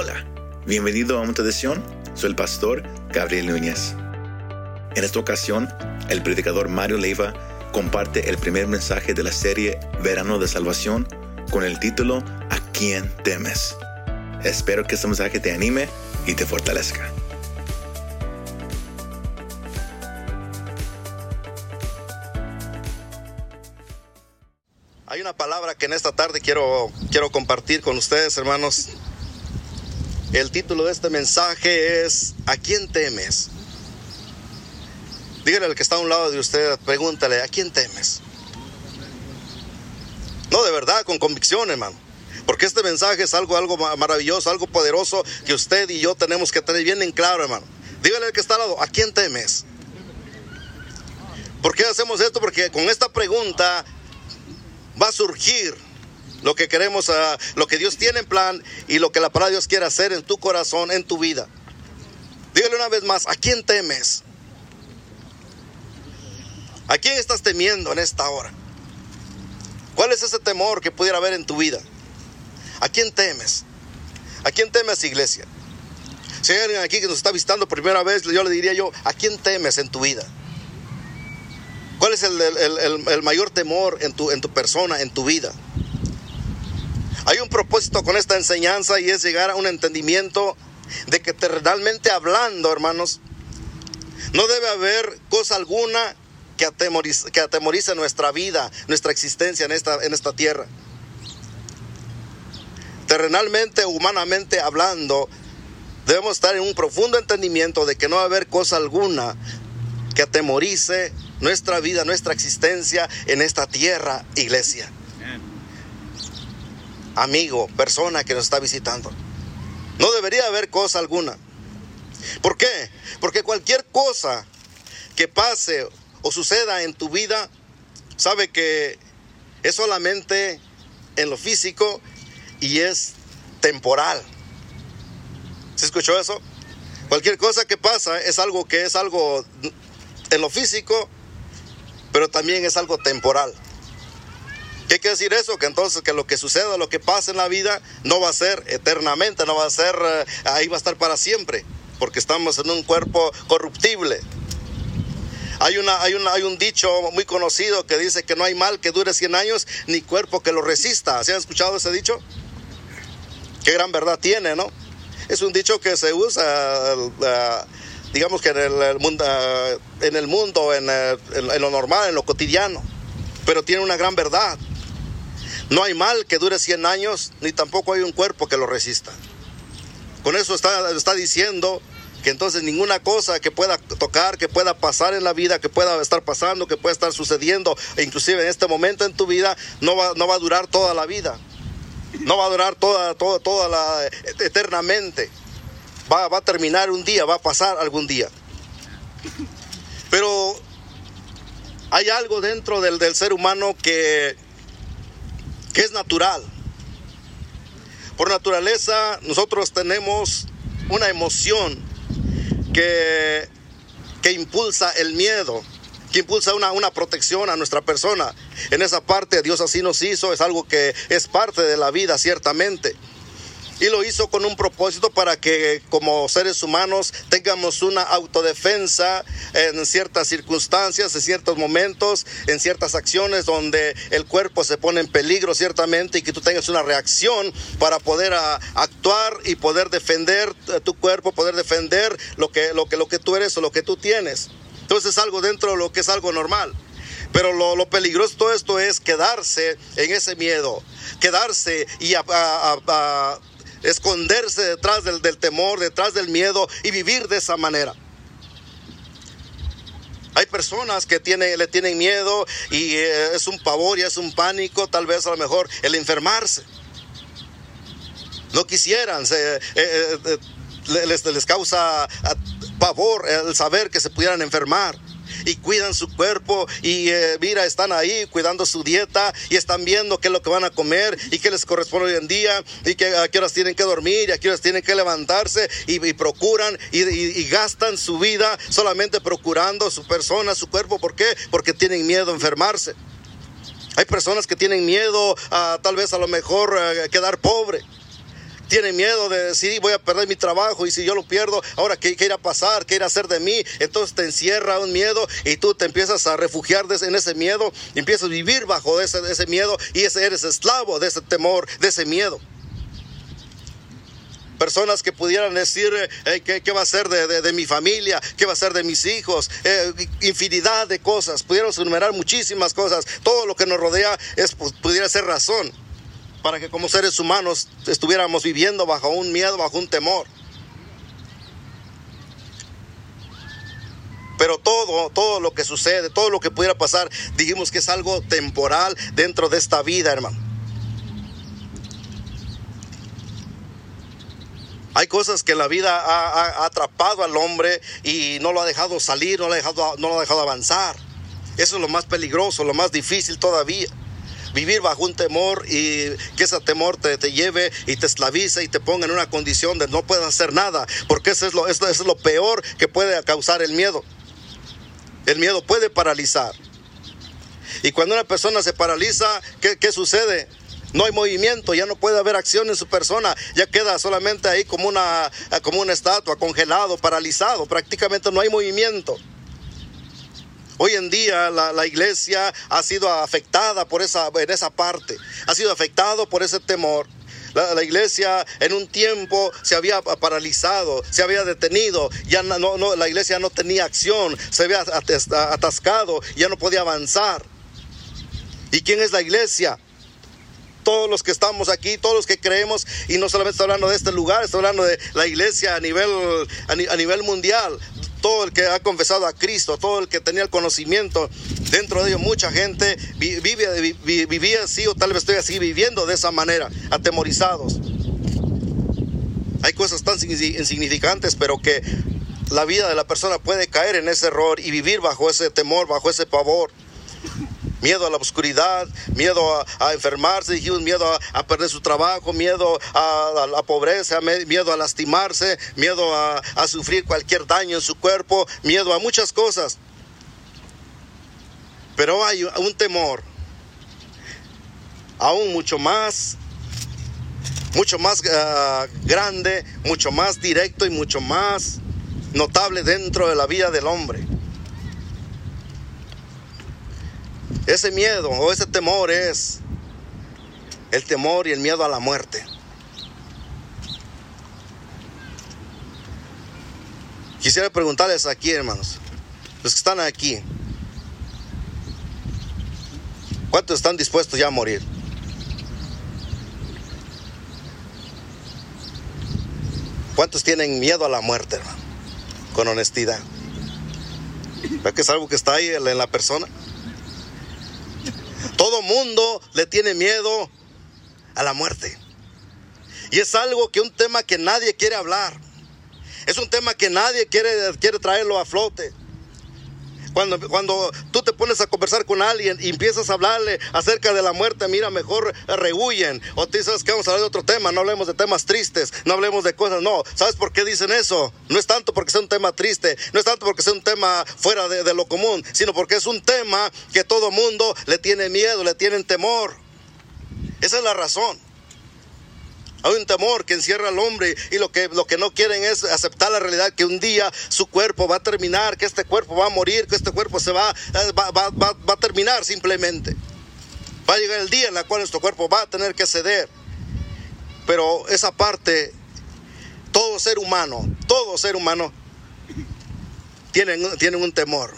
Hola, bienvenido a Monte de. Soy el pastor Gabriel Núñez. En esta ocasión, el predicador Mario Leiva comparte el primer mensaje de la serie Verano de Salvación con el título ¿A quién temes? Espero que este mensaje te anime y te fortalezca. Hay una palabra que en esta tarde quiero, quiero compartir con ustedes, hermanos. El título de este mensaje es ¿A quién temes? Dígale al que está a un lado de usted, pregúntale, ¿a quién temes? No, de verdad, con convicción, hermano. Porque este mensaje es algo, algo maravilloso, algo poderoso que usted y yo tenemos que tener bien en claro, hermano. Dígale al que está al lado, ¿a quién temes? ¿Por qué hacemos esto? Porque con esta pregunta va a surgir lo que queremos, ah, lo que Dios tiene en plan y lo que la palabra de Dios quiere hacer en tu corazón, en tu vida. Dígale una vez más, ¿a quién temes? ¿A quién estás temiendo en esta hora? ¿Cuál es ese temor que pudiera haber en tu vida? ¿A quién temes? ¿A quién temes, iglesia? Si alguien aquí que nos está visitando por primera vez, yo le diría yo, ¿a quién temes en tu vida? ¿Cuál es el, mayor temor en tu, en tu persona, en tu vida? Hay un propósito con esta enseñanza y es llegar a un entendimiento de que terrenalmente hablando, hermanos, no debe haber cosa alguna que atemorice, nuestra vida, nuestra existencia en esta, en esta tierra. Terrenalmente, humanamente hablando, debemos estar en un profundo entendimiento de que no va a haber cosa alguna que atemorice nuestra vida, nuestra existencia en esta tierra, iglesia. Amigo, persona que nos está visitando. No debería haber cosa alguna. ¿Por qué? Porque cualquier cosa que pase o suceda en tu vida, sabe que es solamente en lo físico y es temporal. ¿Se escuchó eso? Cualquier cosa que pasa es algo que es algo en lo físico pero también es algo temporal. ¿Qué quiere decir eso? Que entonces que lo que suceda, lo que pasa en la vida, no va a ser eternamente, no va a ser, eh, ahí va a estar para siempre, porque estamos en un cuerpo corruptible. Hay, una, hay, una, hay un dicho muy conocido que dice que no hay mal que dure 100 años, ni cuerpo que lo resista. ¿Se han escuchado ese dicho? Qué gran verdad tiene, ¿no? Es un dicho que se usa... Uh, digamos que en el, mundo, en, el mundo en, lo normal, en lo cotidiano, pero tiene una gran verdad. No hay mal que dure 100 años, ni tampoco hay un cuerpo que lo resista. Con eso está, está diciendo que entonces ninguna cosa que pueda tocar, que pueda pasar en la vida, que pueda estar pasando, que pueda estar sucediendo, e inclusive en este momento en tu vida, no va, no va a durar toda la vida. No va a durar toda, toda, toda la eternamente va, a terminar un día, va a pasar algún día. Pero hay algo dentro del, del ser humano que, que es natural. Por naturaleza nosotros tenemos una emoción que, que impulsa el miedo, que impulsa una, una, protección a nuestra persona. En esa parte Dios así nos hizo, es algo que es parte de la vida ciertamente y lo hizo con un propósito para que como seres humanos tengamos una autodefensa en ciertas circunstancias, en ciertos momentos, en ciertas acciones donde el cuerpo se pone en peligro ciertamente y que tú tengas una reacción para poder ah, actuar y poder defender tu cuerpo, poder defender lo que, lo, que, lo que tú eres o lo que tú tienes. Entonces es algo dentro de lo que es algo normal. Pero lo, peligroso de todo esto es quedarse en ese miedo, quedarse y a, esconderse detrás del, temor, detrás del miedo y vivir de esa manera. Hay personas que le tienen miedo y eh, es un pavor y es un pánico, tal vez a lo mejor el enfermarse. No quisieran, eh, eh, les, les, causa ah, pavor el saber que se pudieran enfermar y cuidan su cuerpo y eh, mira, están ahí cuidando su dieta y están viendo qué es lo que van a comer y qué les corresponde hoy en día y que, a qué horas tienen que dormir y a qué horas tienen que levantarse y, procuran y, gastan su vida solamente procurando su persona, su cuerpo. ¿Por qué? Porque tienen miedo a enfermarse. Hay personas que tienen miedo a tal vez a lo mejor a quedar pobre tiene miedo de decir voy a perder mi trabajo y si yo lo pierdo, ahora qué, qué irá a pasar, qué irá a hacer de mí. Entonces te encierra un miedo y tú te empiezas a refugiar en ese miedo, empiezas a vivir bajo ese, ese miedo y eres esclavo de ese temor, de ese miedo. Personas que pudieran decir ¿qué, va a ser de, mi familia, qué va a ser de mis hijos, eh, infinidad de cosas, pudiéramos enumerar muchísimas cosas, todo lo que nos rodea es, pues, pudiera ser razón para que como seres humanos estuviéramos viviendo bajo un miedo, bajo un temor. Pero todo, todo lo que sucede, todo lo que pudiera pasar, dijimos que es algo temporal dentro de esta vida, hermano. Hay cosas que la vida ha, atrapado al hombre y no lo ha dejado salir, no lo ha dejado, no lo ha dejado avanzar. Eso es lo más peligroso, lo más difícil todavía. Vivir bajo un temor y que ese temor te, lleve y te esclavice y te ponga en una condición de no puedes hacer nada, porque eso es lo, es lo peor que puede causar el miedo. El miedo puede paralizar. Y cuando una persona se paraliza, ¿qué, qué sucede? No hay movimiento, ya no puede haber acción en su persona, ya queda solamente ahí como una, como una estatua, congelado, paralizado, prácticamente no hay movimiento. Hoy en día la, iglesia ha sido afectada por esa, en esa parte, ha sido afectado por ese temor. La, iglesia en un tiempo se había paralizado, se había detenido, ya no, la iglesia no tenía acción, se había atascado, ya no podía avanzar. ¿Y quién es la iglesia? todos los que estamos aquí, todos los que creemos, y no solamente estoy hablando de este lugar, estoy hablando de la iglesia a nivel, a, nivel mundial, todo el que ha confesado a Cristo, todo el que tenía el conocimiento, dentro de ellos mucha gente vive, vivía así o tal vez estoy así viviendo de esa manera, atemorizados. Hay cosas tan insignificantes, pero que la vida de la persona puede caer en ese error y vivir bajo ese temor, bajo ese pavor miedo a la oscuridad, miedo a, enfermarse, miedo a, perder su trabajo, miedo a, la pobreza, miedo a lastimarse, miedo a, sufrir cualquier daño en su cuerpo, miedo a muchas cosas. Pero hay un temor, aún mucho más, mucho más ah, grande, mucho más directo y mucho más notable dentro de la vida del hombre. Ese miedo o ese temor es el temor y el miedo a la muerte. Quisiera preguntarles aquí, hermanos, los que están aquí, ¿cuántos están dispuestos ya a morir? ¿Cuántos tienen miedo a la muerte, hermano? Con honestidad. ¿Verdad que es algo que está ahí en la persona? Todo mundo le tiene miedo a la muerte. Y es algo que un tema que nadie quiere hablar. Es un tema que nadie quiere, quiere traerlo a flote. Cuando, cuando tú te pones a conversar con alguien y empiezas a hablarle acerca de la muerte, mira, mejor rehuyen. O tú sabes que vamos a hablar de otro tema, no hablemos de temas tristes, no hablemos de cosas, no. ¿Sabes por qué dicen eso? No es tanto porque sea un tema triste, no es tanto porque sea un tema fuera de, de lo común, sino porque es un tema que todo mundo le tiene miedo, le tienen temor. Esa es la razón. Hay un temor que encierra al hombre y lo que, lo que no quieren es aceptar la realidad que un día su cuerpo va a terminar, que este cuerpo va a morir, que este cuerpo se va, eh, va, va, va, a terminar simplemente. Va a llegar el día en el cual nuestro cuerpo va a tener que ceder. Pero esa parte, todo ser humano, todo ser humano, tienen, tienen un temor.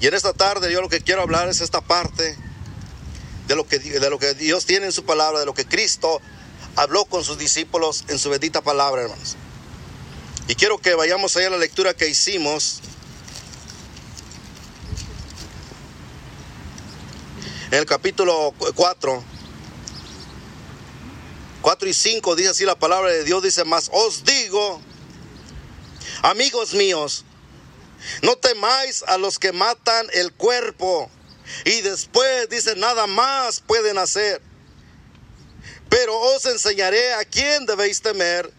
Y en esta tarde yo lo que quiero hablar es esta parte de lo, que, de lo que Dios tiene en su palabra, de lo que Cristo habló con sus discípulos en su bendita palabra, hermanos. Y quiero que vayamos allá a la lectura que hicimos. En el capítulo 4, 4 y 5 dice así la palabra de Dios, dice más, os digo, amigos míos, no temáis a los que matan el cuerpo y después dice, nada más pueden hacer. Pero os enseñaré a quién debéis temer.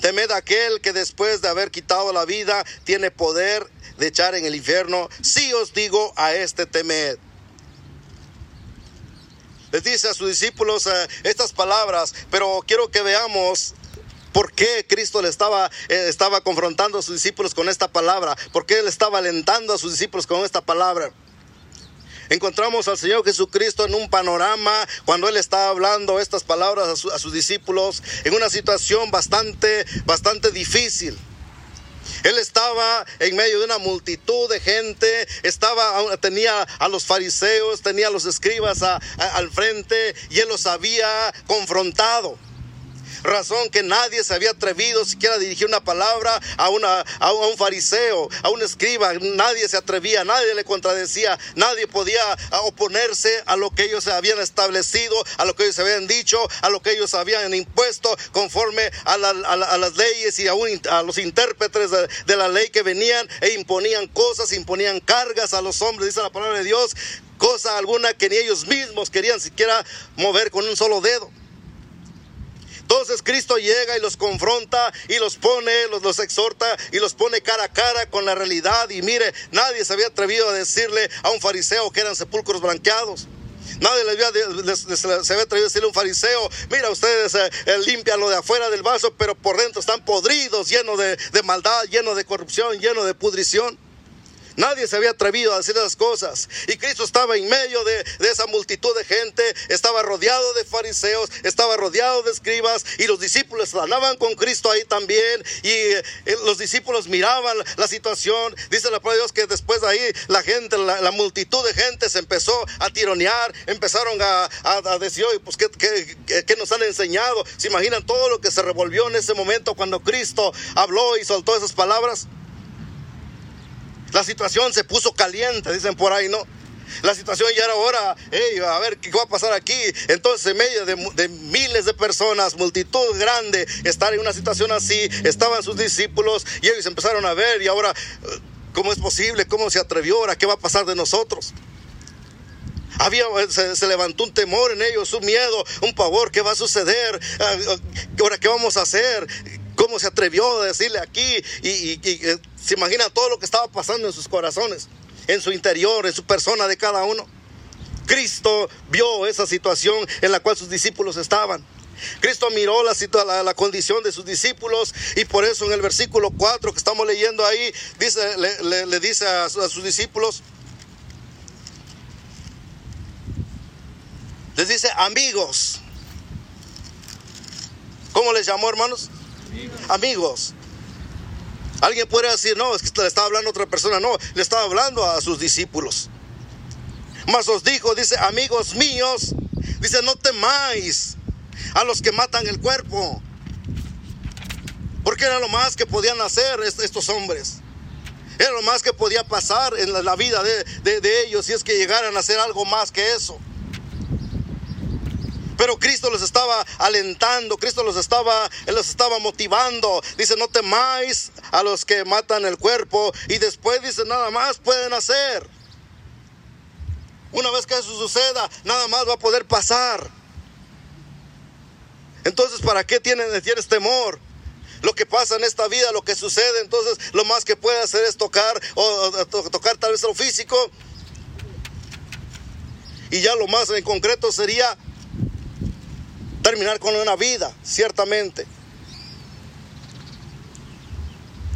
Temed a aquel que después de haber quitado la vida tiene poder de echar en el infierno. Si os digo a este temed. les dice a sus discípulos eh, estas palabras, pero quiero que veamos ¿Por qué Cristo le estaba, eh, estaba confrontando a sus discípulos con esta palabra? ¿Por qué él estaba alentando a sus discípulos con esta palabra? Encontramos al Señor Jesucristo en un panorama cuando Él estaba hablando estas palabras a, a sus discípulos en una situación bastante, bastante difícil. Él estaba en medio de una multitud de gente, estaba, tenía a los fariseos, tenía a los escribas al frente y él los había confrontado razón que nadie se había atrevido siquiera a dirigir una palabra a, una, a, un fariseo, a un escriba. Nadie se atrevía, nadie le contradecía, nadie podía oponerse a lo que ellos habían establecido, a lo que ellos habían dicho, a lo que ellos habían impuesto conforme a, las leyes y aún a los intérpretes de, de la ley que venían e imponían cosas, imponían cargas a los hombres, dice la palabra de Dios, cosa alguna que ni ellos mismos querían siquiera mover con un solo dedo. Entonces Cristo llega y los confronta y los pone, los, los exhorta y los pone cara a cara con la realidad. Y mire, nadie se había atrevido a decirle a un fariseo que eran sepulcros blanqueados. Nadie le había, se había atrevido a decirle a un fariseo, mira ustedes eh, eh, limpian lo de afuera del vaso, pero por dentro están podridos, llenos de maldad, llenos de corrupción, llenos de pudrición. Nadie se había atrevido a decir esas cosas. Y Cristo estaba en medio de, esa multitud de gente, estaba rodeado de fariseos, estaba rodeado de escribas y los discípulos hablaban con Cristo ahí también. Y eh, los discípulos miraban la situación. Dice la palabra de Dios que después de ahí la gente, la, multitud de gente se empezó a tironear, empezaron a, decir, oye, pues ¿qué, qué nos han enseñado? ¿Se imaginan todo lo que se revolvió en ese momento cuando Cristo habló y soltó esas palabras? La situación se puso caliente, dicen por ahí, ¿no? La situación ya era ahora, a ver qué va a pasar aquí. Entonces, en medio de, miles de personas, multitud grande, estar en una situación así, estaban sus discípulos y ellos empezaron a ver y ahora, ¿cómo es posible? ¿Cómo se atrevió ahora? ¿Qué va a pasar de nosotros? Había, se, se, levantó un temor en ellos, un miedo, un pavor, ¿qué va a suceder? Ah, ah, ¿Ahora qué vamos a hacer? ¿Cómo se atrevió a decirle aquí? Y, eh, se imagina todo lo que estaba pasando en sus corazones, en su interior, en su persona de cada uno. Cristo vio esa situación en la cual sus discípulos estaban. Cristo miró la, la, condición de sus discípulos y por eso en el versículo 4 que estamos leyendo ahí, dice, le, dice a, sus discípulos, les dice amigos. ¿Cómo les llamó hermanos? amigos. Alguien puede decir, no, es que le estaba hablando a otra persona. No, le estaba hablando a sus discípulos. Mas os dijo, dice, amigos míos, dice, no temáis a los que matan el cuerpo. Porque era lo más que podían hacer estos hombres. Era lo más que podía pasar en la vida de, de ellos si es que llegaran a hacer algo más que eso. Pero Cristo los estaba alentando, Cristo los estaba, los estaba motivando. Dice, no temáis a los que matan el cuerpo. Y después dice, nada más pueden hacer. Una vez que eso suceda, nada más va a poder pasar. Entonces, ¿para qué tienes, tienes temor? Lo que pasa en esta vida, lo que sucede, entonces lo más que puede hacer es tocar o, tocar tal vez lo físico. Y ya lo más en concreto sería terminar con una vida, ciertamente.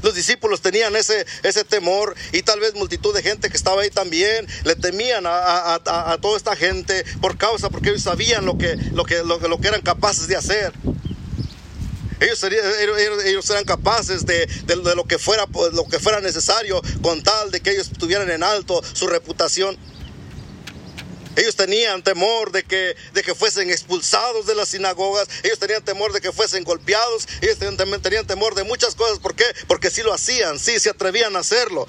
Los discípulos tenían ese, ese temor y tal vez multitud de gente que estaba ahí también le temían a, toda esta gente por causa, porque ellos sabían lo que, lo que, lo, que eran capaces de hacer. Ellos, serían, eran capaces de, de, lo, que fuera, lo que fuera necesario con tal de que ellos tuvieran en alto su reputación. Ellos tenían temor de que, de que fuesen expulsados de las sinagogas. Ellos tenían temor de que fuesen golpeados. Ellos tenían, tenían temor de muchas cosas. ¿Por qué? Porque sí lo hacían, sí se atrevían a hacerlo.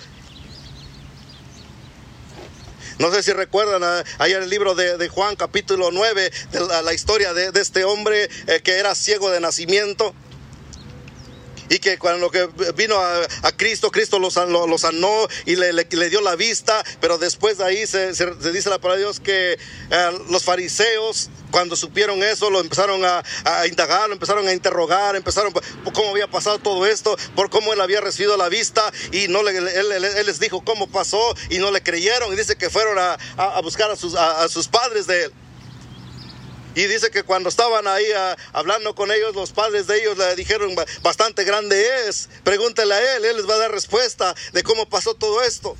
No sé si recuerdan ah, allá en el libro de, Juan capítulo 9, de la, historia de, este hombre eh, que era ciego de nacimiento y que cuando que vino a, Cristo, Cristo lo, sanó y le, dio la vista, pero después de ahí se, dice la palabra de Dios que eh, los fariseos cuando supieron eso lo empezaron a, indagar, lo empezaron a interrogar, empezaron por cómo había pasado todo esto, por cómo él había recibido la vista y no le, él, les dijo cómo pasó y no le creyeron y dice que fueron a, buscar a sus, a sus padres de él. Y dice que cuando estaban ahí ah, hablando con ellos, los padres de ellos le dijeron, bastante grande es, pregúntele a él, él les va a dar respuesta de cómo pasó todo esto.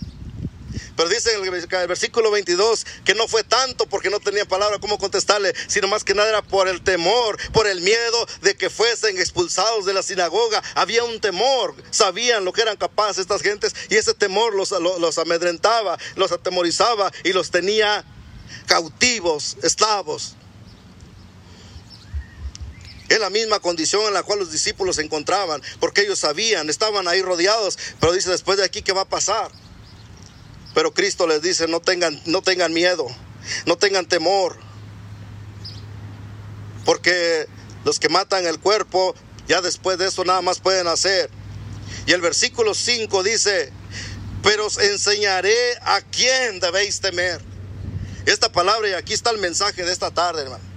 Pero dice en el versículo 22 que no fue tanto porque no tenía palabra cómo contestarle, sino más que nada era por el temor, por el miedo de que fuesen expulsados de la sinagoga. Había un temor, sabían lo que eran capaces estas gentes y ese temor los, los, amedrentaba, los atemorizaba y los tenía cautivos, esclavos. Es la misma condición en la cual los discípulos se encontraban, porque ellos sabían, estaban ahí rodeados, pero dice después de aquí, ¿qué va a pasar? Pero Cristo les dice, no tengan, no tengan miedo, no tengan temor. Porque los que matan el cuerpo, ya después de eso nada más pueden hacer. Y el versículo 5 dice, pero os enseñaré a quién debéis temer. Esta palabra, y aquí está el mensaje de esta tarde, hermano.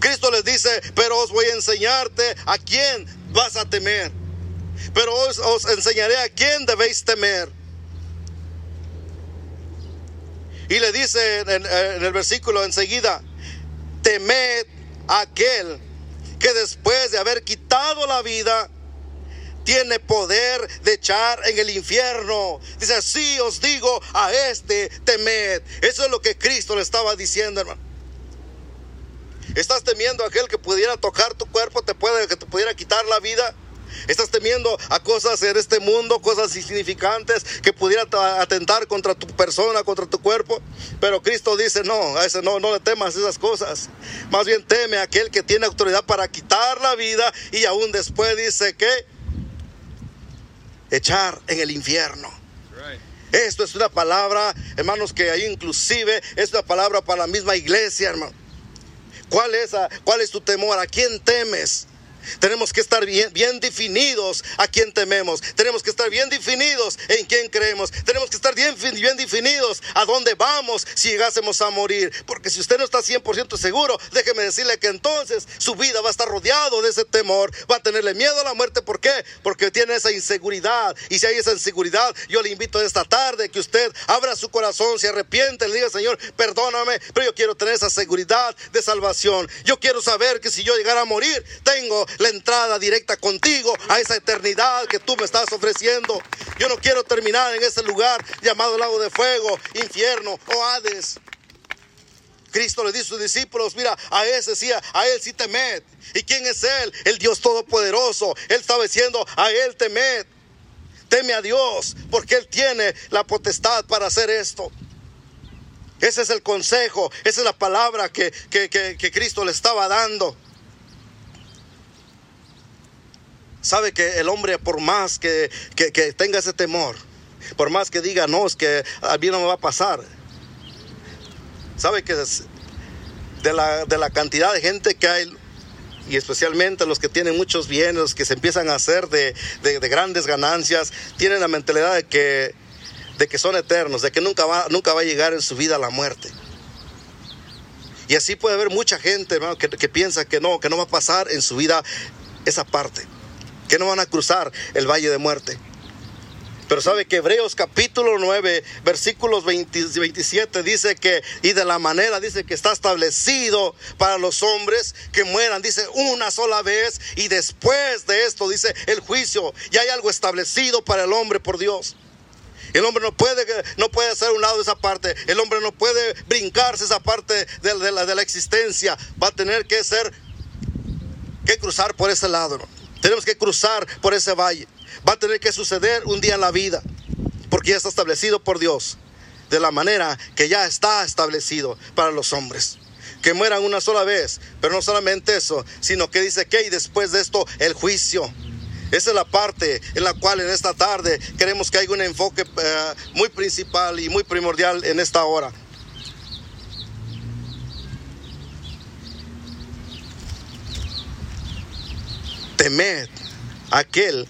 Cristo les dice, pero os voy a enseñarte a quién vas a temer. Pero os, enseñaré a quién debéis temer. Y le dice en, el versículo enseguida, temed a aquel que después de haber quitado la vida, tiene poder de echar en el infierno. Dice, así os digo a este temed. Eso es lo que Cristo le estaba diciendo, hermano. ¿Estás temiendo a aquel que pudiera tocar tu cuerpo, te puede, que te pudiera quitar la vida? Estás temiendo a cosas en este mundo, cosas insignificantes que pudieran atentar contra tu persona, contra tu cuerpo. Pero Cristo dice, no, a ese no, no le temas esas cosas. Más bien teme a aquel que tiene autoridad para quitar la vida y aún después dice que echar en el infierno. Esto es una palabra, hermanos, que inclusive es una palabra para la misma iglesia, hermano. ¿Cuál es, ¿Cuál es tu temor? ¿A quién temes? Tenemos que estar bien, definidos a quién tememos. Tenemos que estar bien definidos en quién creemos. Tenemos que estar bien, bien definidos a dónde vamos si llegásemos a morir. Porque si usted no está 100% seguro, déjeme decirle que entonces su vida va a estar rodeado de ese temor. Va a tenerle miedo a la muerte. ¿Por qué? Porque tiene esa inseguridad. Y si hay esa inseguridad, yo le invito esta tarde que usted abra su corazón, se arrepiente, le diga, Señor, perdóname, pero yo quiero tener esa seguridad de salvación. Yo quiero saber que si yo llegara a morir, tengo la entrada directa contigo a esa eternidad que tú me estás ofreciendo. Yo no quiero terminar en ese lugar llamado lago de fuego, infierno o Hades. Cristo le dice a sus discípulos, mira, a ese sí, a él sí temed. ¿Y quién es él? El Dios Todopoderoso. Él estaba diciendo, a él temed. Teme a Dios, porque Él tiene la potestad para hacer esto. Ese es el consejo, esa es la palabra que, que, que Cristo le estaba dando. Sabe que el hombre, por más que, tenga ese temor, por más que diga, no, es que a mí no me va a pasar. Sabe que de la, de la cantidad de gente que hay, y especialmente los que tienen muchos bienes, los que se empiezan a hacer de, grandes ganancias, tienen la mentalidad de que, de que son eternos, de que nunca va, nunca va a llegar en su vida la muerte. Y así puede haber mucha gente que, que, piensa que no, que no va a pasar en su vida esa parte que no van a cruzar el valle de muerte. Pero sabe que Hebreos capítulo 9, versículos 27 dice que, y de la manera dice que está establecido para los hombres que mueran, dice una sola vez, y después de esto dice el juicio, y hay algo establecido para el hombre por Dios. El hombre no puede, no puede hacer un lado de esa parte, el hombre no puede brincarse esa parte de, la, de la existencia, va a tener que ser, que cruzar por ese lado. Tenemos que cruzar por ese valle. Va a tener que suceder un día en la vida, porque ya está establecido por Dios, de la manera que ya está establecido para los hombres. Que mueran una sola vez, pero no solamente eso, sino que dice que y después de esto el juicio. Esa es la parte en la cual en esta tarde queremos que haya un enfoque eh, muy principal y muy primordial en esta hora. Temed aquel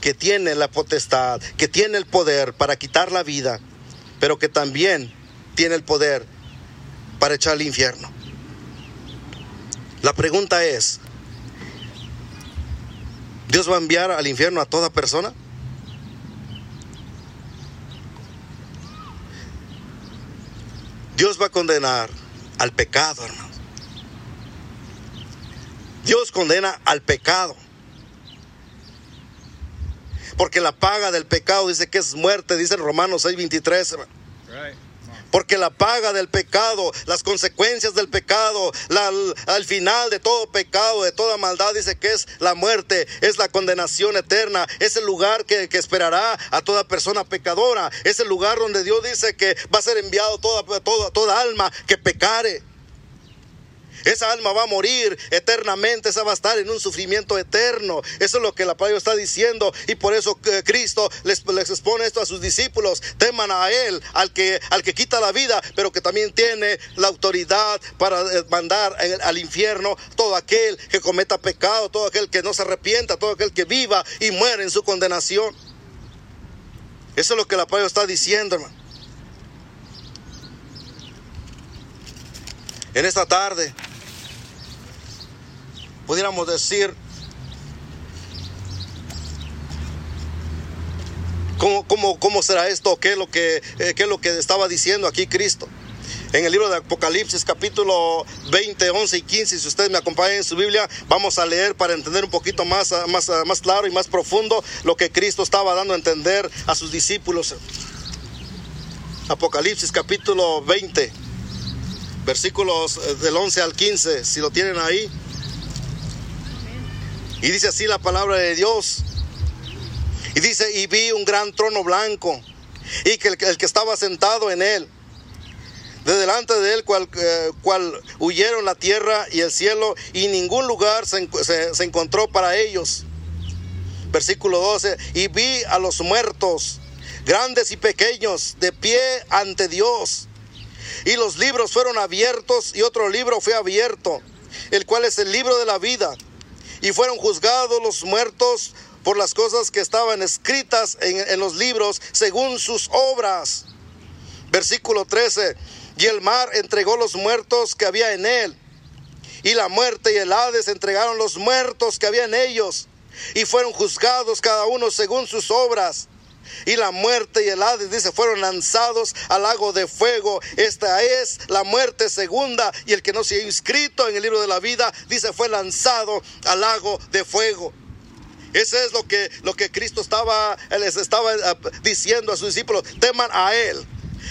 que tiene la potestad, que tiene el poder para quitar la vida, pero que también tiene el poder para echar al infierno. La pregunta es, ¿Dios va a enviar al infierno a toda persona? Dios va a condenar al pecado, hermano. Dios condena al pecado. Porque la paga del pecado dice que es muerte, dice en Romanos 6:23. Porque la paga del pecado, las consecuencias del pecado, al final de todo pecado, de toda maldad, dice que es la muerte, es la condenación eterna, es el lugar que, esperará a toda persona pecadora, es el lugar donde Dios dice que va a ser enviado toda, toda, toda alma que pecare. Esa alma va a morir eternamente, esa va a estar en un sufrimiento eterno. Eso es lo que la palabra está diciendo y por eso eh, Cristo les, expone esto a sus discípulos. Teman a Él, al que, al que quita la vida, pero que también tiene la autoridad para eh, mandar al infierno todo aquel que cometa pecado, todo aquel que no se arrepienta, todo aquel que viva y muere en su condenación. Eso es lo que la palabra está diciendo, hermano. En esta tarde pudiéramos decir, ¿cómo, cómo, cómo será esto? ¿Qué es, lo que, eh, ¿Qué es lo que estaba diciendo aquí Cristo? En el libro de Apocalipsis capítulo 20, 11 y 15, si ustedes me acompañan en su Biblia, vamos a leer para entender un poquito más, más, más claro y más profundo lo que Cristo estaba dando a entender a sus discípulos. Apocalipsis capítulo 20, versículos eh, del 11 al 15, si lo tienen ahí. Y dice así la palabra de Dios. Y dice, y vi un gran trono blanco y que el, que estaba sentado en él. De delante de él, cual, eh, cual, huyeron la tierra y el cielo, y ningún lugar se, se encontró para ellos. Versículo 12, y vi a los muertos, grandes y pequeños, de pie ante Dios. Y los libros fueron abiertos, y otro libro fue abierto, el cual es el libro de la vida y fueron juzgados los muertos por las cosas que estaban escritas en, los libros según sus obras. Versículo 13. Y el mar entregó los muertos que había en él. Y la muerte y el Hades entregaron los muertos que había en ellos. Y fueron juzgados cada uno según sus obras. Y la muerte y el Hades, dice, fueron lanzados al lago de fuego. Esta es la muerte segunda. Y el que no se ha inscrito en el libro de la vida, dice, fue lanzado al lago de fuego. Ese es lo que, lo que Cristo estaba, les estaba eh, diciendo a sus discípulos. Teman a Él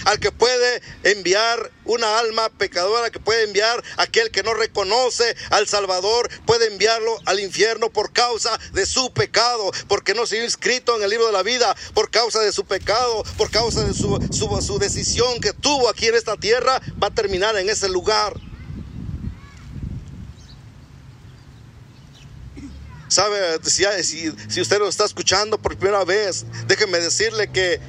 al que puede enviar una alma pecadora, que puede enviar aquel que no reconoce al Salvador, puede enviarlo al infierno por causa de su pecado, porque no se ha inscrito en el libro de la vida, por causa de su pecado, por causa de su, su, decisión que tuvo aquí en esta tierra, va a terminar en ese lugar. ¿Sabe? Si, si, usted lo está escuchando por primera vez, déjeme decirle que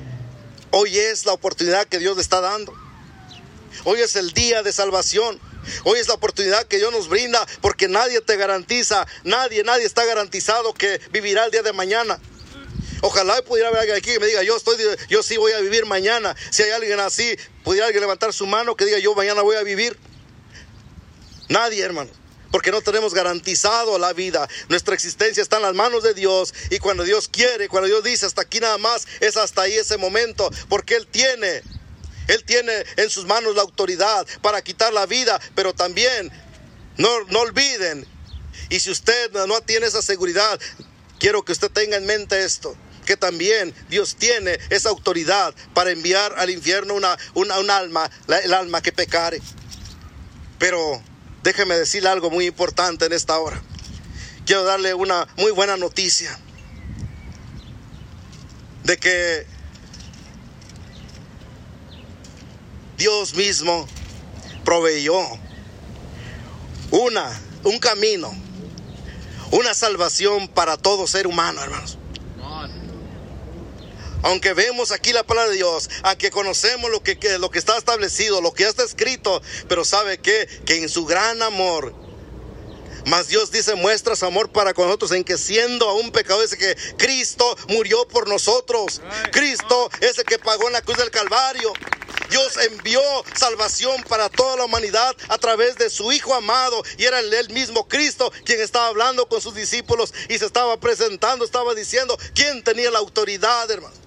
Hoy es la oportunidad que Dios le está dando. Hoy es el día de salvación. Hoy es la oportunidad que Dios nos brinda porque nadie te garantiza, nadie, nadie está garantizado que vivirá el día de mañana. Ojalá pudiera haber alguien aquí que me diga, yo estoy, yo sí voy a vivir mañana. Si hay alguien así, pudiera alguien levantar su mano que diga, yo mañana voy a vivir. Nadie, hermano porque no tenemos garantizado la vida. Nuestra existencia está en las manos de Dios y cuando Dios quiere, cuando Dios dice hasta aquí nada más, es hasta ahí ese momento, porque Él tiene, Él tiene en sus manos la autoridad para quitar la vida, pero también no, no olviden, y si usted no tiene esa seguridad, quiero que usted tenga en mente esto que también Dios tiene esa autoridad para enviar al infierno una, un alma, el alma que pecare. Pero déjeme decirle algo muy importante en esta hora. Quiero darle una muy buena noticia de que Dios mismo proveyó una, un camino, una salvación para todo ser humano, hermanos. Aunque vemos aquí la palabra de Dios, aunque conocemos lo que, lo que está establecido, lo que ya está escrito, pero sabe que, que en su gran amor, mas Dios dice, muestra su amor para con nosotros en que siendo aún pecadores, que Cristo murió por nosotros. Cristo es el que pagó en la cruz del Calvario. Dios envió salvación para toda la humanidad a través de su Hijo amado. Y era el mismo Cristo quien estaba hablando con sus discípulos y se estaba presentando, estaba diciendo quién tenía la autoridad, hermano.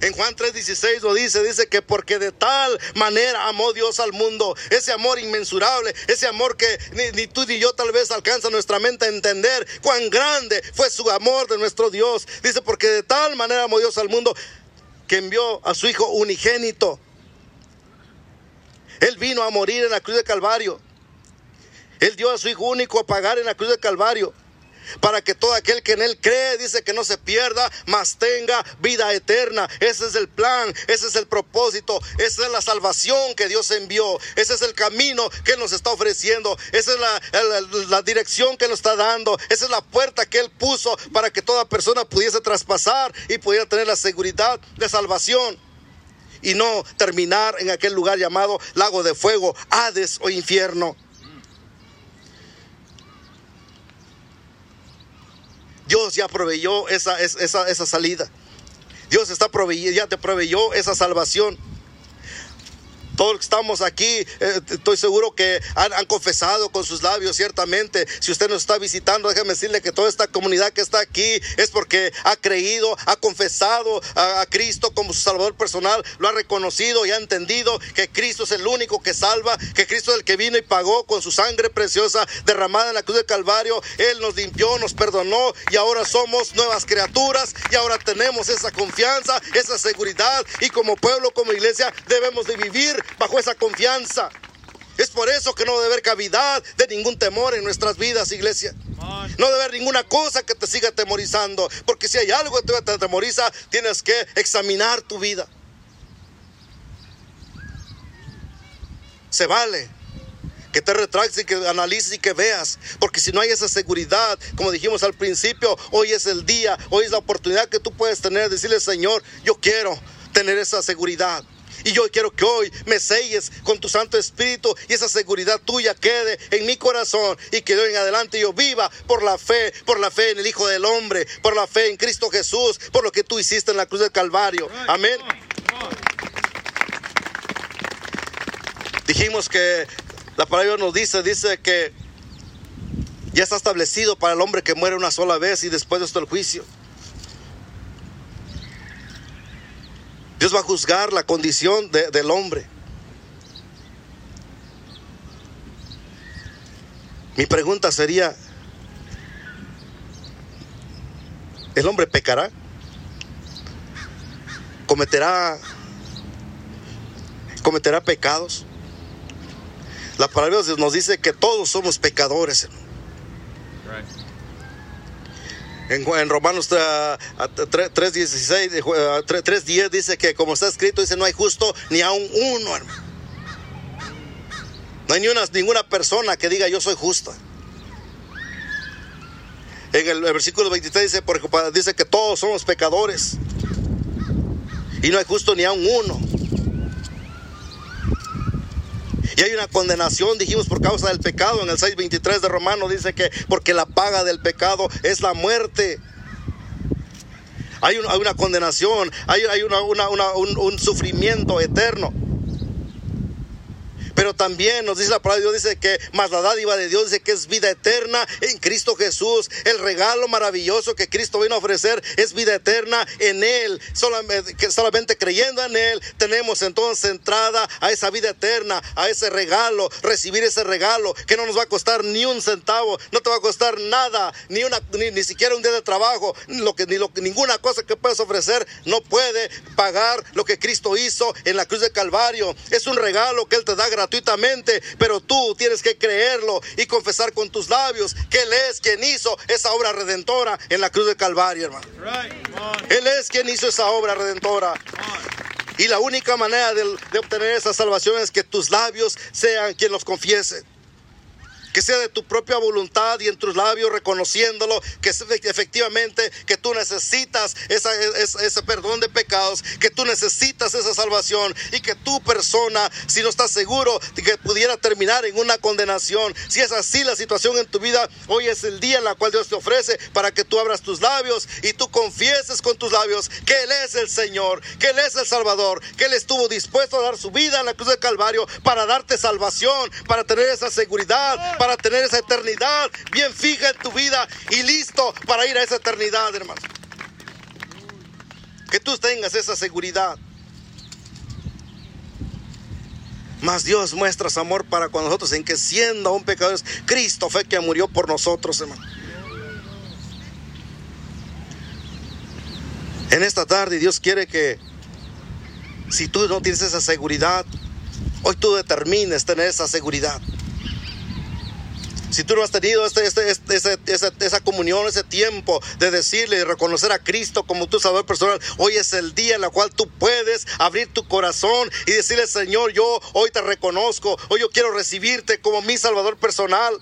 En Juan 3:16 lo dice, dice que porque de tal manera amó Dios al mundo, ese amor inmensurable, ese amor que ni, ni, tú ni yo tal vez alcanza nuestra mente a entender cuán grande fue su amor de nuestro Dios. Dice, porque de tal manera amó Dios al mundo que envió a su Hijo unigénito. Él vino a morir en la cruz de Calvario. Él dio a su Hijo único a pagar en la cruz de Calvario para que todo aquel que en Él cree, dice que no se pierda, mas tenga vida eterna. Ese es el plan, ese es el propósito, esa es la salvación que Dios envió, ese es el camino que nos está ofreciendo, esa es la, la, la dirección que nos está dando, esa es la puerta que Él puso para que toda persona pudiese traspasar y pudiera tener la seguridad de salvación y no terminar en aquel lugar llamado lago de fuego, Hades o infierno. Dios ya proveyó esa, esa, esa salida. Dios está proveyendo, ya te proveyó esa salvación. Todos los que estamos aquí, eh, estoy seguro que han, confesado con sus labios, ciertamente. Si usted nos está visitando, déjeme decirle que toda esta comunidad que está aquí es porque ha creído, ha confesado a, a Cristo como su Salvador personal, lo ha reconocido y ha entendido que Cristo es el único que salva, que Cristo es el que vino y pagó con su sangre preciosa derramada en la cruz del Calvario. Él nos limpió, nos perdonó y ahora somos nuevas criaturas y ahora tenemos esa confianza, esa seguridad y como pueblo, como iglesia, debemos de vivir bajo esa confianza. Es por eso que no debe haber cavidad de ningún temor en nuestras vidas, iglesia. No debe haber ninguna cosa que te siga temorizando. Porque si hay algo que te temoriza, tienes que examinar tu vida. Se vale que te retractes y que analices y que veas. Porque si no hay esa seguridad, como dijimos al principio, hoy es el día, hoy es la oportunidad que tú puedes tener. Decirle, Señor, yo quiero tener esa seguridad. Y yo quiero que hoy me selles con tu Santo Espíritu y esa seguridad tuya quede en mi corazón y que de hoy en adelante yo viva por la fe, por la fe en el Hijo del Hombre, por la fe en Cristo Jesús, por lo que tú hiciste en la cruz del Calvario. Amén. Dijimos que la palabra nos dice, dice que ya está establecido para el hombre que muere una sola vez y después de esto el juicio. Dios va a juzgar la condición de, del hombre. Mi pregunta sería, ¿el hombre pecará? ¿Cometerá, cometerá pecados? La palabra nos dice que todos somos pecadores. En, Romanos 3.16, 3.10 dice que como está escrito, dice, no hay justo ni aún uno, hermano. No hay ni una, ninguna persona que diga yo soy justa. En el, el versículo 23 dice, porque dice que todos somos pecadores. Y no hay justo ni aún uno. Y hay una condenación, dijimos, por causa del pecado. En el 6.23 de Romano dice que porque la paga del pecado es la muerte. Hay, un, hay una condenación, hay, un sufrimiento eterno. Pero también nos dice la palabra de Dios, dice que más la dádiva de Dios dice que es vida eterna en Cristo Jesús. El regalo maravilloso que Cristo vino a ofrecer es vida eterna en Él. Solamente, que solamente creyendo en Él tenemos entonces entrada a esa vida eterna, a ese regalo, recibir ese regalo que no nos va a costar ni un centavo, no te va a costar nada, ni, una, ni, ni siquiera un día de trabajo, lo que, ni ninguna cosa que puedas ofrecer no puede pagar lo que Cristo hizo en la cruz de Calvario. Es un regalo que Él te da gratuitamente gratuitamente, pero tú tienes que creerlo y confesar con tus labios que Él es quien hizo esa obra redentora en la cruz del Calvario, hermano. Él es quien hizo esa obra redentora. Y la única manera de, de obtener esa salvación es que tus labios sean quien los confiese que sea de tu propia voluntad y en tus labios reconociéndolo, que efectivamente que tú necesitas esa, ese perdón de pecados, que tú necesitas esa salvación y que tu persona, si no estás seguro de que pudiera terminar en una condenación, si es así la situación en tu vida, hoy es el día en el cual Dios te ofrece para que tú abras tus labios y tú confieses con tus labios que Él es el Señor, que Él es el Salvador, que Él estuvo dispuesto a dar su vida en la cruz del Calvario para darte salvación, para tener esa seguridad para tener esa eternidad bien fija en tu vida y listo para ir a esa eternidad, hermano. que tú tengas esa seguridad. Mas Dios muestra su amor para con nosotros en que siendo aún pecadores, Cristo fue quien murió por nosotros, hermano. En esta tarde Dios quiere que si tú no tienes esa seguridad, hoy tú determines tener esa seguridad. Si tú no has tenido este, este, este, esa comunión, ese tiempo de decirle y reconocer a Cristo como tu Salvador personal, hoy es el día en el cual tú puedes abrir tu corazón y decirle, Señor, yo hoy te reconozco, hoy yo quiero recibirte como mi Salvador personal.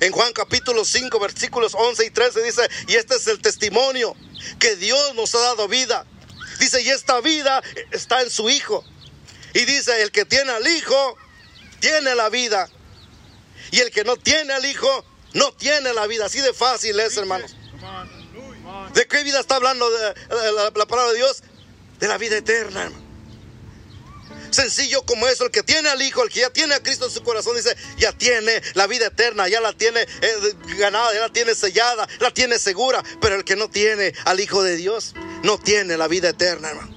En Juan capítulo 5, versículos 11 y 13 dice, y este es el testimonio que Dios nos ha dado vida. Dice, y esta vida está en su Hijo. Y dice, el que tiene al Hijo, tiene la vida. Y el que no tiene al Hijo, no tiene la vida. Así de fácil es, hermanos. ¿De qué vida está hablando la, palabra de Dios? De la vida eterna, hermano. Sencillo como eso, el que tiene al Hijo, el que ya tiene a Cristo en su corazón, dice, ya tiene la vida eterna, ya la tiene eh, ganada, ya la tiene sellada, la tiene segura. Pero el que no tiene al Hijo de Dios, no tiene la vida eterna, hermano.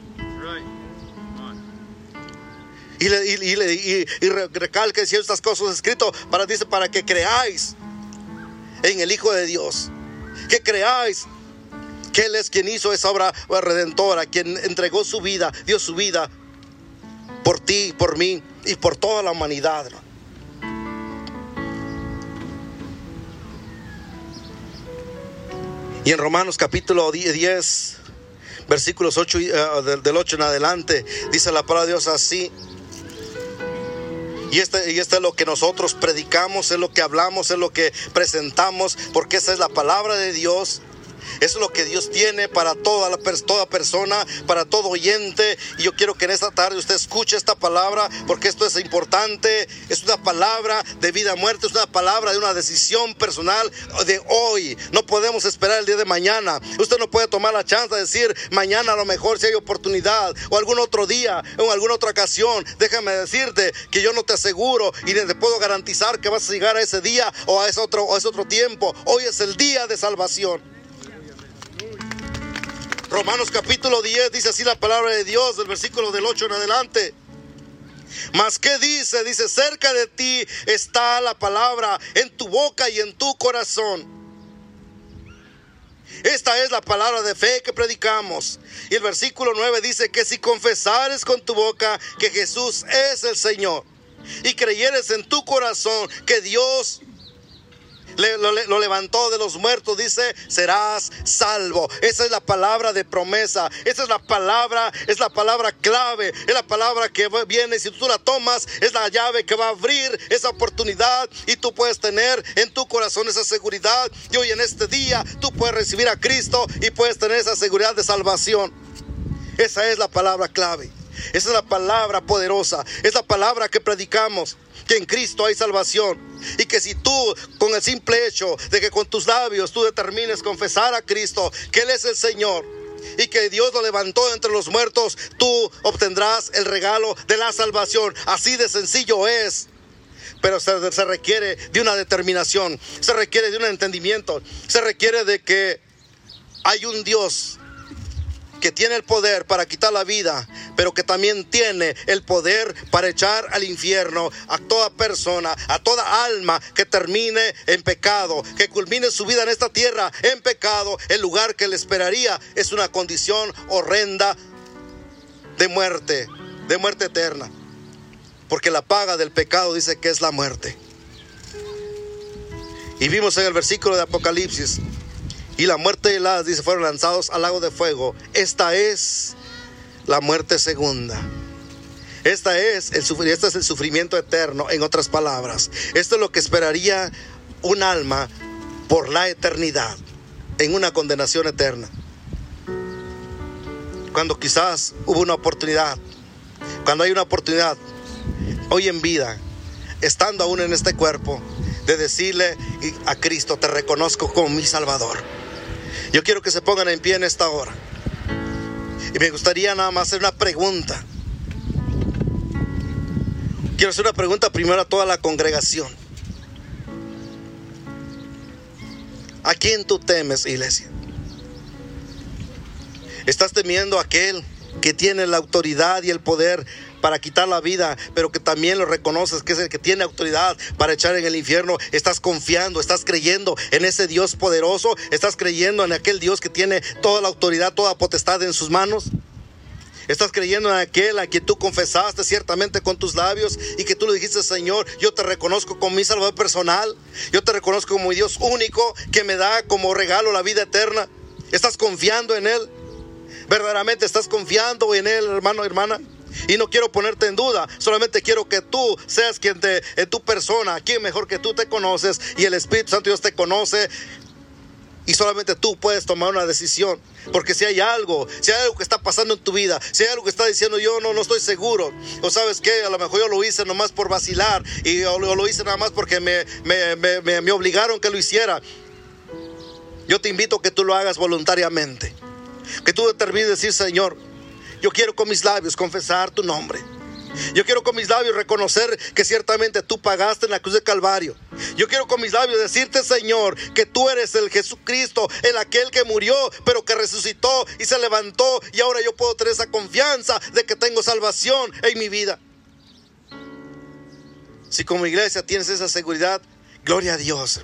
Y, le, y, y, ciertas cosas escritas para, dice, para que creáis en el Hijo de Dios. Que creáis que Él es quien hizo esa obra redentora, quien entregó su vida, dio su vida por ti, por mí y por toda la humanidad. Y en Romanos capítulo 10, versículos 8, eh, del 8 en adelante, dice la palabra de Dios así. Y este, y este es lo que nosotros predicamos, es lo que hablamos, es lo que presentamos, porque esa es la palabra de Dios es lo que Dios tiene para toda, la, toda persona, para todo oyente. Y yo quiero que en esta tarde usted escuche esta palabra porque esto es importante. Es una palabra de vida muerte, es una palabra de una decisión personal de hoy. No podemos esperar el día de mañana. Usted no puede tomar la chance de decir mañana a lo mejor si hay oportunidad o algún otro día o en alguna otra ocasión. Déjame decirte que yo no te aseguro y te puedo garantizar que vas a llegar a ese día o a ese otro, a ese otro tiempo. Hoy es el día de salvación. Romanos capítulo 10 dice así la palabra de Dios, del versículo del 8 en adelante. Mas ¿qué dice? Dice, cerca de ti está la palabra, en tu boca y en tu corazón. Esta es la palabra de fe que predicamos. Y el versículo 9 dice que si confesares con tu boca que Jesús es el Señor y creyeres en tu corazón que Dios lo, levantó de los muertos, dice, serás salvo. Esa es la palabra de promesa. Esa es la palabra, es la palabra clave. Es la palabra que viene. Si tú la tomas, es la llave que va a abrir esa oportunidad y tú puedes tener en tu corazón esa seguridad. Y hoy en este día tú puedes recibir a Cristo y puedes tener esa seguridad de salvación. Esa es la palabra clave. Esa es la palabra poderosa. Es la palabra que predicamos que en Cristo hay salvación. Y que si tú, con el simple hecho de que con tus labios tú determines confesar a Cristo, que Él es el Señor, y que Dios lo levantó entre los muertos, tú obtendrás el regalo de la salvación. Así de sencillo es. Pero se, se, requiere de una determinación, se requiere de un entendimiento, se requiere de que hay un Dios que tiene el poder para quitar la vida, pero que también tiene el poder para echar al infierno a toda persona, a toda alma que termine en pecado, que culmine su vida en esta tierra en pecado. El lugar que le esperaría es una condición horrenda de muerte, de muerte eterna. Porque la paga del pecado dice que es la muerte. Y vimos en el versículo de Apocalipsis y la muerte de las, dice, fueron lanzados al lago de fuego. Esta es la muerte segunda. Esta es el, este es el sufrimiento eterno, en otras palabras. Esto es lo que esperaría un alma por la eternidad, en una condenación eterna. Cuando quizás hubo una oportunidad, cuando hay una oportunidad, hoy en vida, estando aún en este cuerpo, de decirle a Cristo, te reconozco como mi Salvador. Yo quiero que se pongan en pie en esta hora. Y me gustaría nada más hacer una pregunta. Quiero hacer una pregunta primero a toda la congregación. ¿A quién tú temes, iglesia? Estás temiendo a aquel que tiene la autoridad y el poder para quitar la vida, pero que también lo reconoces que es el que tiene autoridad para echar en el infierno. Estás confiando, estás creyendo en ese Dios poderoso, estás creyendo en aquel Dios que tiene toda la autoridad, toda potestad en sus manos. Estás creyendo en aquel a quien tú confesaste ciertamente con tus labios y que tú le dijiste, Señor, yo te reconozco como mi Salvador personal, yo te reconozco como mi Dios único que me da como regalo la vida eterna. Estás confiando en Él. Verdaderamente estás confiando en Él, hermano, hermana. Y no quiero ponerte en duda, solamente quiero que tú seas quien te, en tu persona, quien mejor que tú te conoces y el Espíritu Santo Dios te conoce. Y solamente tú puedes tomar una decisión. Porque si hay algo, si hay algo que está pasando en tu vida, si hay algo que está diciendo yo no, no estoy seguro, o sabes que a lo mejor yo lo hice nomás por vacilar y o lo hice nada más porque me, me, me, me obligaron que lo hiciera. Yo te invito a que tú lo hagas voluntariamente. Que tú determines decir, Señor, yo quiero con mis labios confesar tu nombre. Yo quiero con mis labios reconocer que ciertamente tú pagaste en la cruz de Calvario. Yo quiero con mis labios decirte, Señor, que tú eres el Jesucristo, el aquel que murió, pero que resucitó y se levantó. Y ahora yo puedo tener esa confianza de que tengo salvación en mi vida. Si como iglesia tienes esa seguridad, gloria a Dios,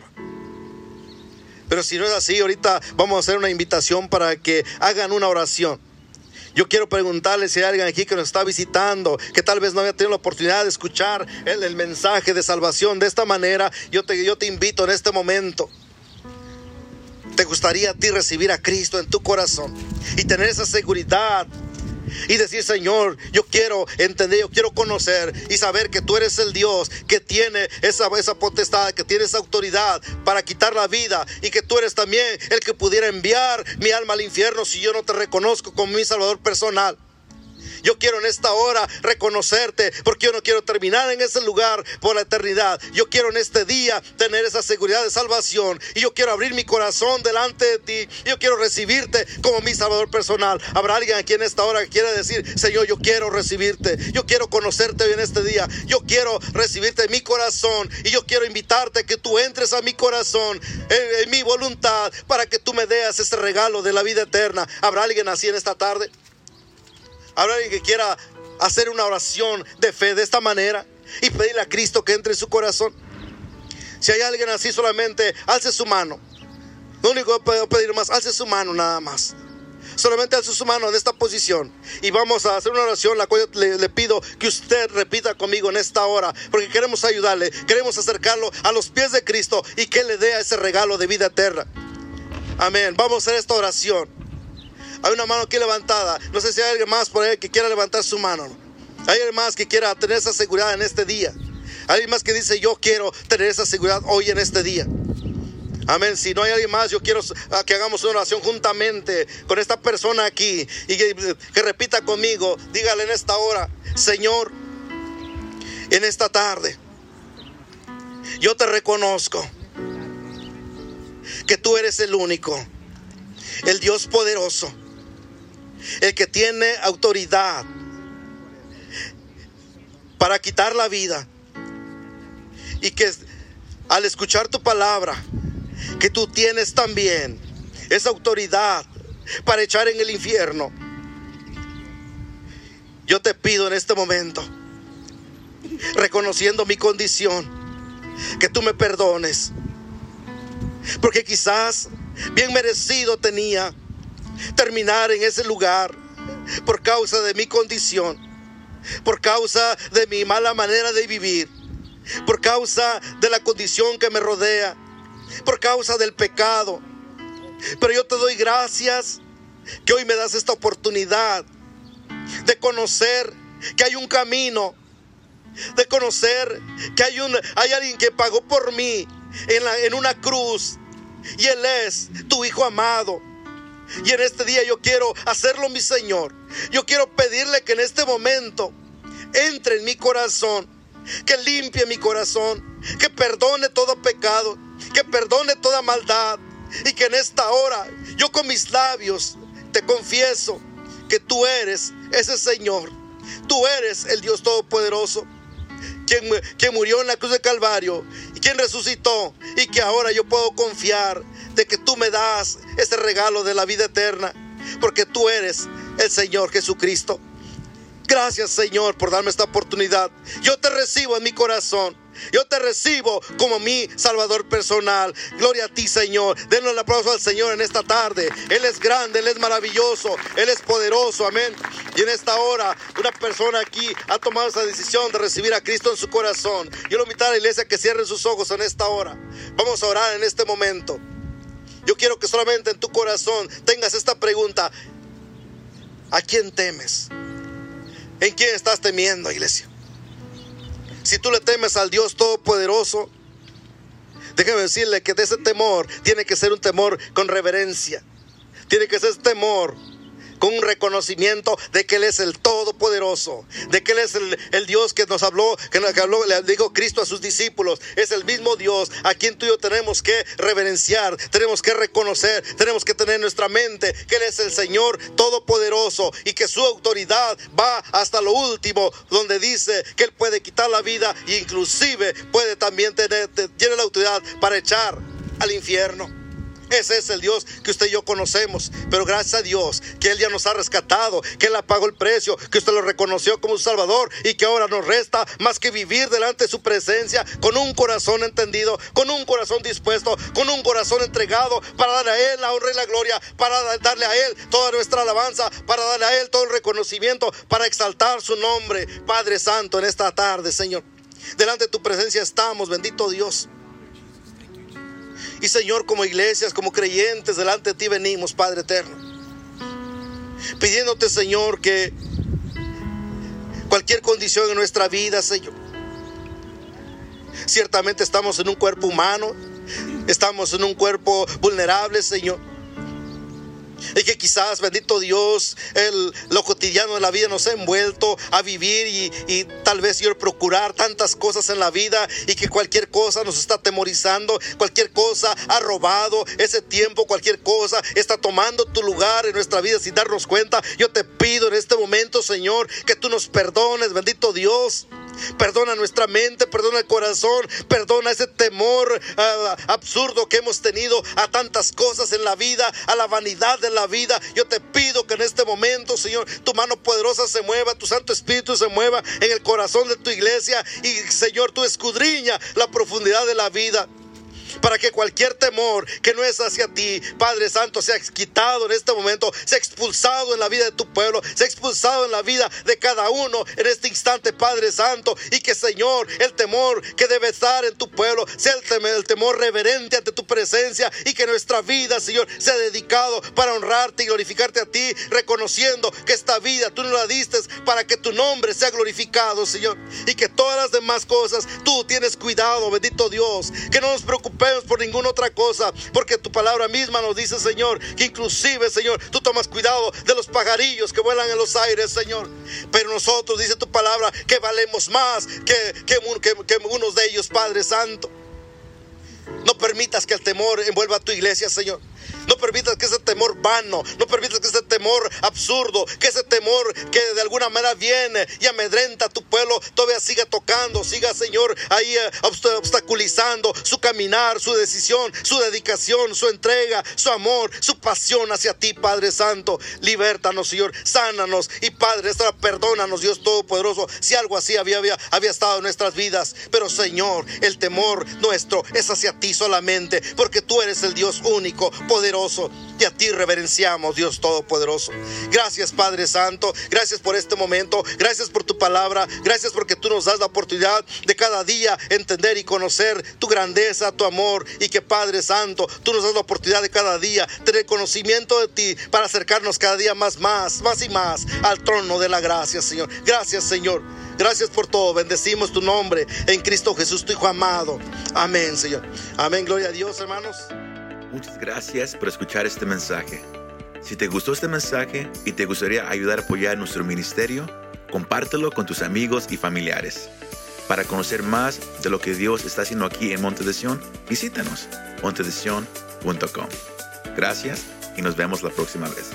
Pero si no es así, ahorita vamos a hacer una invitación para que hagan una oración. Yo quiero preguntarle si hay alguien aquí que nos está visitando, que tal vez no haya tenido la oportunidad de escuchar el, mensaje de salvación de esta manera. Yo te, yo te invito en este momento. ¿Te gustaría a ti recibir a Cristo en tu corazón y tener esa seguridad y decir, Señor, yo quiero entender, yo quiero conocer y saber que tú eres el Dios que tiene esa, esa potestad, que tiene esa autoridad para quitar la vida y que tú eres también el que pudiera enviar mi alma al infierno si yo no te reconozco como mi Salvador personal. Yo quiero en esta hora reconocerte porque yo no quiero terminar en ese lugar por la eternidad. Yo quiero en este día tener esa seguridad de salvación y yo quiero abrir mi corazón delante de ti. Yo quiero recibirte como mi Salvador personal. Habrá alguien aquí en esta hora que quiera decir, Señor, yo quiero recibirte. Yo quiero conocerte hoy en este día. Yo quiero recibirte en mi corazón y yo quiero invitarte que tú entres a mi corazón, en, en mi voluntad, para que tú me des ese regalo de la vida eterna. ¿Habrá alguien así en esta tarde? Habrá alguien que quiera hacer una oración de fe de esta manera y pedirle a Cristo que entre en su corazón. Si hay alguien así, solamente alce su mano. Lo único que puedo pedir más, alce su mano nada más. Solamente alce su mano en esta posición. Y vamos a hacer una oración, la cual le, le, pido que usted repita conmigo en esta hora. Porque queremos ayudarle, queremos acercarlo a los pies de Cristo y que le dé ese regalo de vida eterna. Amén. Vamos a hacer esta oración. Hay una mano aquí levantada. No sé si hay alguien más por ahí que quiera levantar su mano. Hay alguien más que quiera tener esa seguridad en este día. Hay alguien más que dice, yo quiero tener esa seguridad hoy en este día. Amén. Si no hay alguien más, yo quiero que hagamos una oración juntamente con esta persona aquí y que, que repita conmigo. Dígale en esta hora, Señor, en esta tarde, yo te reconozco que tú eres el único, el Dios poderoso el que tiene autoridad para quitar la vida. Y que al escuchar tu palabra, que tú tienes también esa autoridad para echar en el infierno. Yo te pido en este momento, reconociendo mi condición, que tú me perdones. Porque quizás bien merecido tenía terminar en ese lugar por causa de mi condición, por causa de mi mala manera de vivir, por causa de la condición que me rodea, por causa del pecado. Pero yo te doy gracias que hoy me das esta oportunidad de conocer que hay un camino, de conocer que hay, un, hay alguien que pagó por mí en, en una cruz y Él es tu Hijo amado. Y en este día yo quiero hacerlo, mi Señor. Yo quiero pedirle que en este momento entre en mi corazón, que limpie mi corazón, que perdone todo pecado, que perdone toda maldad. Y que en esta hora yo con mis labios te confieso que tú eres ese Señor. Tú eres el Dios Todopoderoso. Quien, murió en la cruz de Calvario y quien resucitó y que ahora yo puedo confiar de que tú me das ese regalo de la vida eterna. porque tú eres el Señor Jesucristo. Gracias Señor por darme esta oportunidad. Yo te recibo en mi corazón. Yo te recibo como mi Salvador personal. Gloria a ti, Señor. Denle el aplauso al Señor en esta tarde. Él es grande, Él es maravilloso, Él es poderoso. Amén. Y en esta hora, una persona aquí ha tomado esa decisión de recibir a Cristo en su corazón. Yo lo invito a la iglesia que cierre sus ojos en esta hora. Vamos a orar en este momento. Yo quiero que solamente en tu corazón tengas esta pregunta. ¿A quién temes? ¿En quién estás temiendo, iglesia? Si tú le temes al Dios Todopoderoso, déjeme decirle que de ese temor tiene que ser un temor con reverencia. Tiene que ser temor con un reconocimiento de que Él es el Todopoderoso, de que Él es el, Dios que nos habló, que nos habló, le dijo Cristo a sus discípulos, es el mismo Dios a quien tú y yo tenemos que reverenciar, tenemos que reconocer, tenemos que tener en nuestra mente que Él es el Señor Todopoderoso y que su autoridad va hasta lo último, donde dice que Él puede quitar la vida e inclusive puede también tener, tiene la autoridad para echar al infierno. Ese es el Dios que usted y yo conocemos. Pero gracias a Dios que Él ya nos ha rescatado, que Él ha pagado el precio, que usted lo reconoció como su Salvador y que ahora nos resta más que vivir delante de su presencia con un corazón entendido, con un corazón dispuesto, con un corazón entregado para darle a Él la honra y la gloria, para darle a Él toda nuestra alabanza, para darle a Él todo el reconocimiento, para exaltar su nombre, Padre Santo, en esta tarde, Señor. Delante de tu presencia estamos, bendito Dios. Y Señor, como iglesias, como creyentes, delante de ti venimos, Padre eterno. Pidiéndote, Señor, que cualquier condición en nuestra vida, Señor. Ciertamente estamos en un cuerpo humano, estamos en un cuerpo vulnerable, Señor. Y que quizás, bendito Dios, el, lo cotidiano de la vida nos ha envuelto a vivir y, tal vez, Señor, procurar tantas cosas en la vida y que cualquier cosa nos está atemorizando, cualquier cosa ha robado ese tiempo, cualquier cosa está tomando tu lugar en nuestra vida sin darnos cuenta. Yo te pido en este momento, Señor, que tú nos perdones, bendito Dios. Perdona nuestra mente, perdona el corazón, perdona ese temor ah, absurdo que hemos tenido a tantas cosas en la vida, a la vanidad de la vida. Yo te pido que en este momento, Señor, tu mano poderosa se mueva, tu Santo Espíritu se mueva en el corazón de tu iglesia y, Señor, tú escudriña la profundidad de la vida para que cualquier temor que no es hacia ti, Padre Santo, sea quitado en este momento, sea expulsado en la vida de tu pueblo, sea expulsado en la vida de cada uno en este instante, Padre Santo, y que Señor, el temor que debe estar en tu pueblo, sea el temor, reverente ante tu presencia y que nuestra vida, Señor, sea dedicado para honrarte y glorificarte a ti, reconociendo que esta vida tú nos la diste para que tu nombre sea glorificado, Señor, y que todas las demás cosas tú tienes cuidado, bendito Dios, que no nos preocupemos por ninguna otra cosa, porque tu palabra misma nos dice, Señor, que inclusive, Señor, tú tomas cuidado de los pajarillos que vuelan en los aires, Señor. Pero nosotros, dice tu palabra, que valemos más que, que, que unos de ellos, Padre Santo. No permitas que el temor envuelva a tu iglesia, Señor. No permitas que ese temor vano, no permitas que ese temor absurdo, que ese temor que de alguna manera viene y amedrenta a tu pueblo, todavía siga tocando, siga, Señor, ahí eh, obstaculizando su caminar, su decisión, su dedicación, su entrega, su amor, su pasión hacia ti, Padre Santo. Libértanos, Señor, sánanos y Padre, perdónanos, Dios Todopoderoso, si algo así había, había, había estado en nuestras vidas. Pero, Señor, el temor nuestro es hacia ti solamente, porque tú eres el Dios único, y a ti reverenciamos, Dios Todopoderoso. Gracias, Padre Santo. Gracias por este momento. Gracias por tu palabra. Gracias porque tú nos das la oportunidad de cada día entender y conocer tu grandeza, tu amor. Y que, Padre Santo, tú nos das la oportunidad de cada día tener conocimiento de ti para acercarnos cada día más, más, más y más al trono de la gracia, Señor. Gracias, Señor. Gracias por todo. Bendecimos tu nombre en Cristo Jesús, tu Hijo amado. Amén, Señor. Amén. Gloria a Dios, hermanos. Muchas gracias por escuchar este mensaje. Si te gustó este mensaje y te gustaría ayudar a apoyar nuestro ministerio, compártelo con tus amigos y familiares. Para conocer más de lo que Dios está haciendo aquí en Monte de visítanos montedesion.com. Gracias y nos vemos la próxima vez.